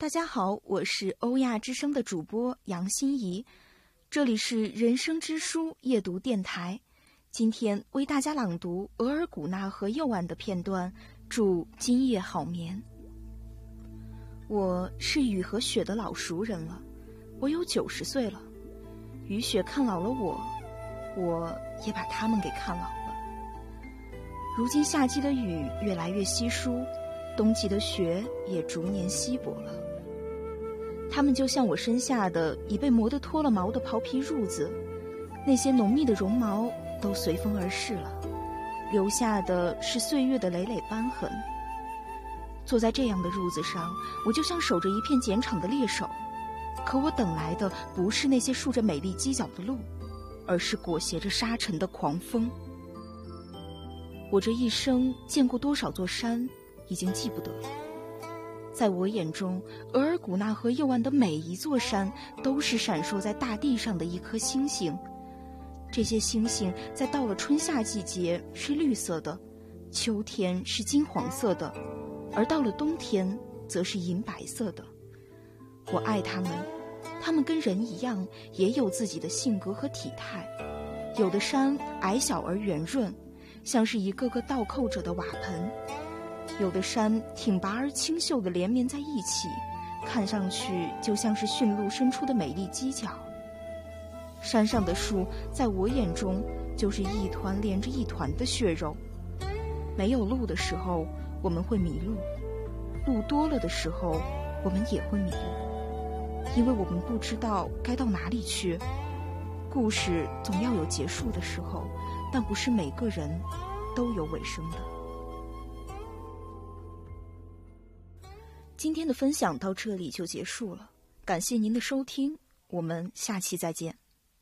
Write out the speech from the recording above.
大家好，我是欧亚之声的主播杨欣怡，这里是人生之书夜读电台。今天为大家朗读额尔古纳河右岸的片段，祝今夜好眠。我是雨和雪的老熟人了，我有九十岁了。雨雪看老了我，我也把他们给看老了。如今夏季的雨越来越稀疏，冬季的雪也逐年稀薄了。他们就像我身下的已被磨得脱了毛的袍皮褥子，那些浓密的绒毛都随风而逝了，留下的是岁月的累累斑痕。坐在这样的褥子上，我就像守着一片碱场的猎手，可我等来的不是那些竖着美丽犄角的鹿，而是裹挟着沙尘的狂风。我这一生见过多少座山，已经记不得了。在我眼中，额尔古纳河右岸的每一座山，都是闪烁在大地上的一颗星星。这些星星在到了春夏季节是绿色的，秋天是金黄色的。而到了冬天，则是银白色的。我爱它们，它们跟人一样，也有自己的性格和体态。有的山矮小而圆润，像是一个个倒扣着的瓦盆；有的山挺拔而清秀的连绵在一起，看上去就像是驯鹿伸出的美丽犄角。山上的树，在我眼中，就是一团连着一团的血肉。没有路的时候。我们会迷路，路多了的时候，我们也会迷路，因为我们不知道该到哪里去。故事总要有结束的时候，但不是每个人都有尾声的。今天的分享到这里就结束了，感谢您的收听，我们下期再见。